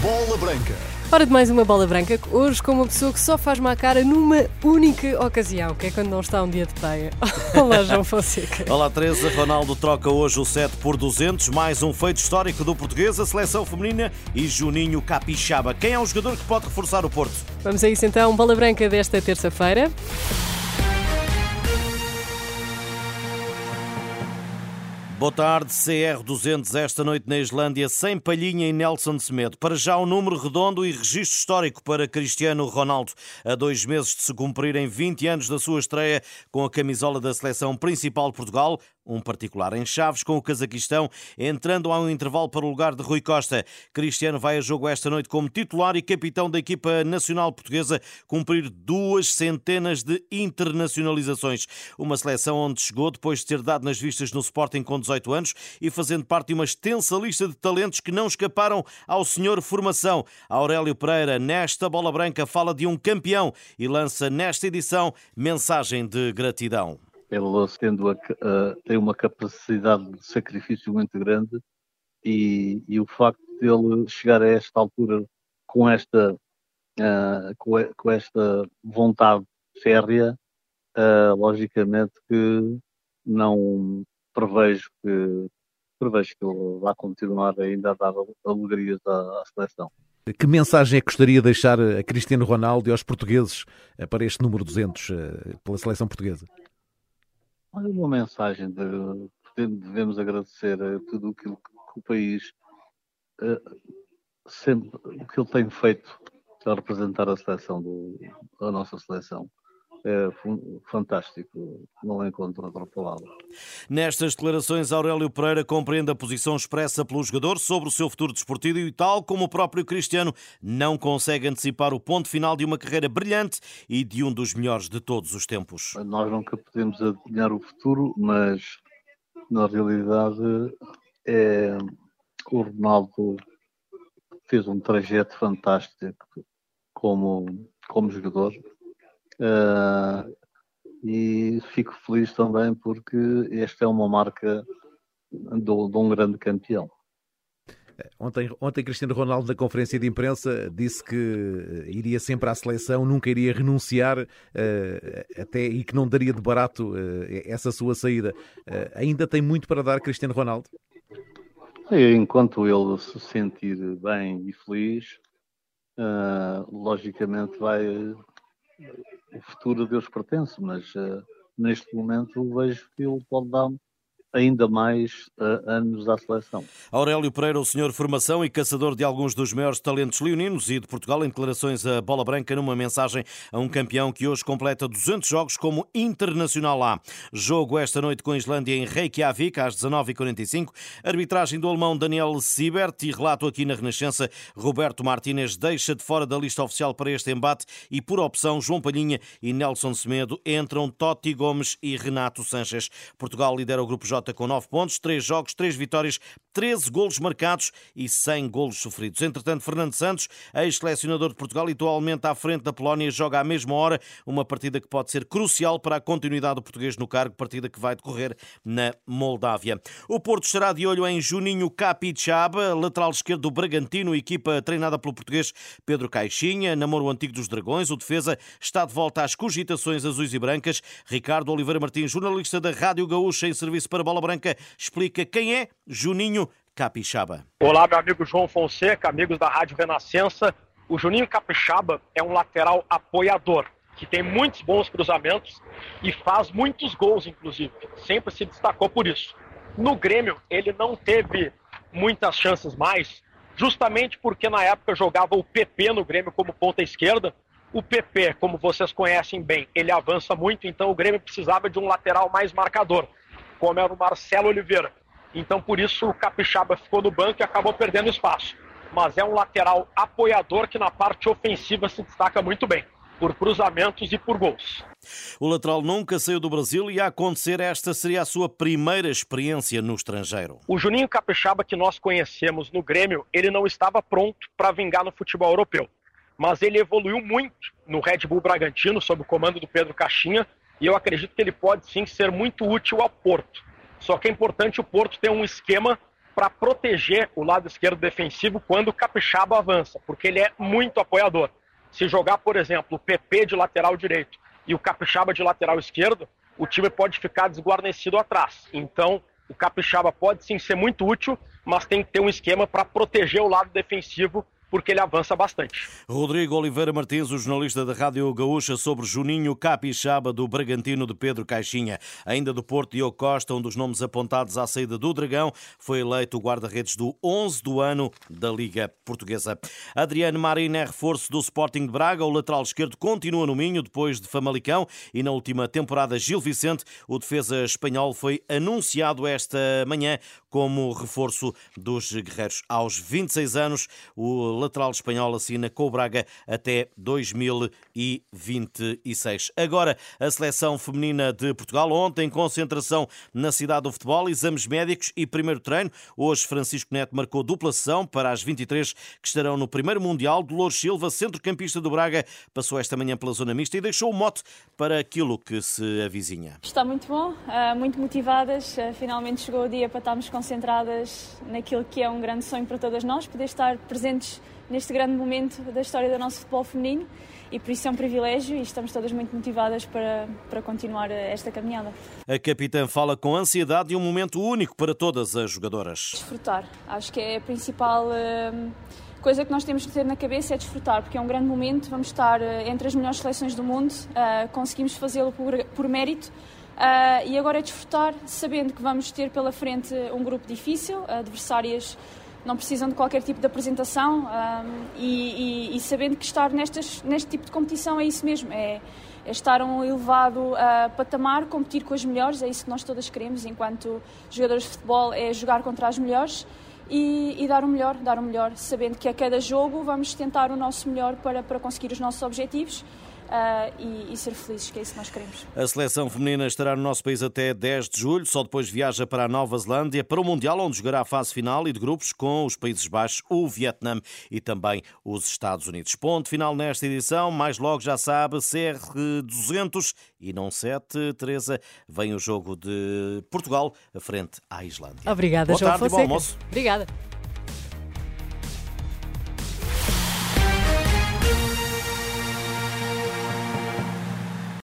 Bola Branca. Hora de mais uma bola branca, hoje com uma pessoa que só faz má cara numa única ocasião, que é quando não está um dia de peia. Olá, João Fonseca. Olá, Teresa. Ronaldo troca hoje o 7 por 200, mais um feito histórico do português, a seleção feminina e Juninho Capixaba. Quem é o jogador que pode reforçar o Porto? Vamos a isso então, bola branca desta terça-feira. Boa tarde, CR200 esta noite na Islândia, sem palhinha em Nelson Semedo. Para já um número redondo e registro histórico para Cristiano Ronaldo. A dois meses de se cumprirem 20 anos da sua estreia com a camisola da seleção principal de Portugal, um particular em Chaves com o Cazaquistão, entrando a um intervalo para o lugar de Rui Costa. Cristiano vai a jogo esta noite como titular e capitão da equipa nacional portuguesa, cumprir duas centenas de internacionalizações. Uma seleção onde chegou depois de ter dado nas vistas no Sporting com 18 anos e fazendo parte de uma extensa lista de talentos que não escaparam ao senhor formação. Aurélio Pereira, nesta bola branca, fala de um campeão e lança nesta edição mensagem de gratidão ele tendo a, tem uma capacidade de sacrifício muito grande e, e, o facto dele chegar a esta altura com esta, uh, com, com, esta vontade férrea, uh, logicamente que não prevejo que prevejo que ele vá continuar ainda a dar alegrias à, à seleção. Que mensagem é que gostaria de deixar a Cristiano Ronaldo e aos portugueses eh, para este número 200 pela seleção portuguesa? Olha, uma mensagem de devemos agradecer a tudo aquilo que o país uh, sempre o que ele tem feito para representar a seleção do, a nossa seleção é fantástico, não encontro outra palavra. Nestas declarações, Aurélio Pereira compreende a posição expressa pelo jogador sobre o seu futuro desportivo e, tal como o próprio Cristiano, não consegue antecipar o ponto final de uma carreira brilhante e de um dos melhores de todos os tempos. Nós nunca podemos adivinhar o futuro, mas na realidade é o Ronaldo fez um trajeto fantástico como, como jogador Uh, e fico feliz também porque esta é uma marca de, de um grande campeão. Ontem, ontem Cristiano Ronaldo, na conferência de imprensa, disse que iria sempre à seleção, nunca iria renunciar uh, até e que não daria de barato uh, essa sua saída. Uh, ainda tem muito para dar Cristiano Ronaldo? Enquanto ele se sentir bem e feliz, logicamente vai, o futuro a Deus pertence, mas uh, neste momento vejo que ele pode dar ainda mais uh, anos à seleção. Aurélio Pereira, o senhor formação e caçador de alguns dos maiores talentos leoninos e de Portugal, em declarações a Bola Branca, numa mensagem a um campeão que hoje completa 200 jogos como internacional A. Jogo esta noite com a Islândia em Reykjavik, às 19h45. Arbitragem do alemão Daniel Siebert e relato aqui na Renascença, Roberto Martínez deixa de fora da lista oficial para este embate e, por opção, João Palhinha e Nelson Semedo entram Totti Gomes e Renato Sanches. Portugal lidera o grupo J com 9 pontos, 3 jogos, 3 vitórias, 13 golos marcados e 100 golos sofridos. Entretanto, Fernando Santos, ex-selecionador de Portugal e atualmente à frente da Polónia, joga à mesma hora uma partida que pode ser crucial para a continuidade do português no cargo, partida que vai decorrer na Moldávia. O Porto estará de olho em Juninho Capixaba, lateral esquerdo do Bragantino, equipa treinada pelo português Pedro Caixinha, namoro antigo dos Dragões. O defesa está de volta às cogitações azuis e brancas. Ricardo Oliveira Martins, jornalista da Rádio Gaúcha em serviço para Bola Branca, explica quem é Juninho Capixaba. Olá, meu amigo João Fonseca, amigos da Rádio Renascença. O Juninho Capixaba é um lateral apoiador, que tem muitos bons cruzamentos e faz muitos gols, inclusive. Sempre se destacou por isso. No Grêmio, ele não teve muitas chances mais, justamente porque na época jogava o PP no Grêmio como ponta esquerda. O PP, como vocês conhecem bem, ele avança muito, então o Grêmio precisava de um lateral mais marcador como era o Marcelo Oliveira. Então, por isso, o Capixaba ficou no banco e acabou perdendo espaço. Mas é um lateral apoiador que na parte ofensiva se destaca muito bem, por cruzamentos e por gols. O lateral nunca saiu do Brasil e a acontecer esta seria a sua primeira experiência no estrangeiro. O Juninho Capixaba que nós conhecemos no Grêmio, ele não estava pronto para vingar no futebol europeu. Mas ele evoluiu muito no Red Bull Bragantino, sob o comando do Pedro Caixinha, e eu acredito que ele pode sim ser muito útil ao Porto. Só que é importante o Porto ter um esquema para proteger o lado esquerdo defensivo quando o Capixaba avança, porque ele é muito apoiador. Se jogar, por exemplo, o PP de lateral direito e o Capixaba de lateral esquerdo, o time pode ficar desguarnecido atrás. Então, o Capixaba pode sim ser muito útil, mas tem que ter um esquema para proteger o lado defensivo porque ele avança bastante. Rodrigo Oliveira Martins, o jornalista da Rádio Gaúcha, sobre Juninho Capixaba do Bragantino de Pedro Caixinha. Ainda do Porto, Diogo Costa, um dos nomes apontados à saída do Dragão, foi eleito guarda-redes do 11 do ano da Liga Portuguesa. Adriano Marina é reforço do Sporting de Braga. O lateral esquerdo continua no Minho depois de Famalicão e na última temporada Gil Vicente, o defesa espanhol, foi anunciado esta manhã como reforço dos guerreiros. Aos 26 anos, o lateral espanhol assina com o Braga até 2026. Agora, a seleção feminina de Portugal. Ontem, concentração na cidade do futebol, exames médicos e primeiro treino. Hoje, Francisco Neto marcou dupla sessão para as 23 que estarão no primeiro Mundial. Dolores Silva, centrocampista do Braga, passou esta manhã pela zona mista e deixou o mote para aquilo que se avizinha. Está muito bom, ah, muito motivadas. Ah, finalmente chegou o dia para estarmos concentradas naquilo que é um grande sonho para todas nós, poder estar presentes neste grande momento da história do nosso futebol feminino e por isso é um privilégio e estamos todas muito motivadas para, para continuar esta caminhada. A capitã fala com ansiedade e um momento único para todas as jogadoras. Desfrutar, acho que é a principal uh, coisa que nós temos que ter na cabeça é desfrutar, porque é um grande momento, vamos estar uh, entre as melhores seleções do mundo, uh, conseguimos fazê-lo por, por mérito. Uh, e agora é desfrutar, sabendo que vamos ter pela frente um grupo difícil, adversárias não precisam de qualquer tipo de apresentação um, e, e, e, sabendo que estar nestas, neste tipo de competição é isso mesmo, é, é estar um elevado uh, patamar, competir com as melhores, é isso que nós todas queremos enquanto jogadores de futebol, é jogar contra as melhores e, e, dar o melhor, dar o melhor, sabendo que a cada jogo vamos tentar o nosso melhor para, para conseguir os nossos objetivos e, e, ser felizes, que é isso que nós queremos. A seleção feminina estará no nosso país até 10 de julho, só depois viaja para a Nova Zelândia para o Mundial, onde jogará a fase final e de grupos com os Países Baixos, o Vietnã e também os Estados Unidos. Ponto final nesta edição, mais logo já sabe, CR200 e não 7, Teresa, vem o jogo de Portugal frente à Islândia. Obrigada, Boa João tarde Fonseca. e bom almoço. Obrigada.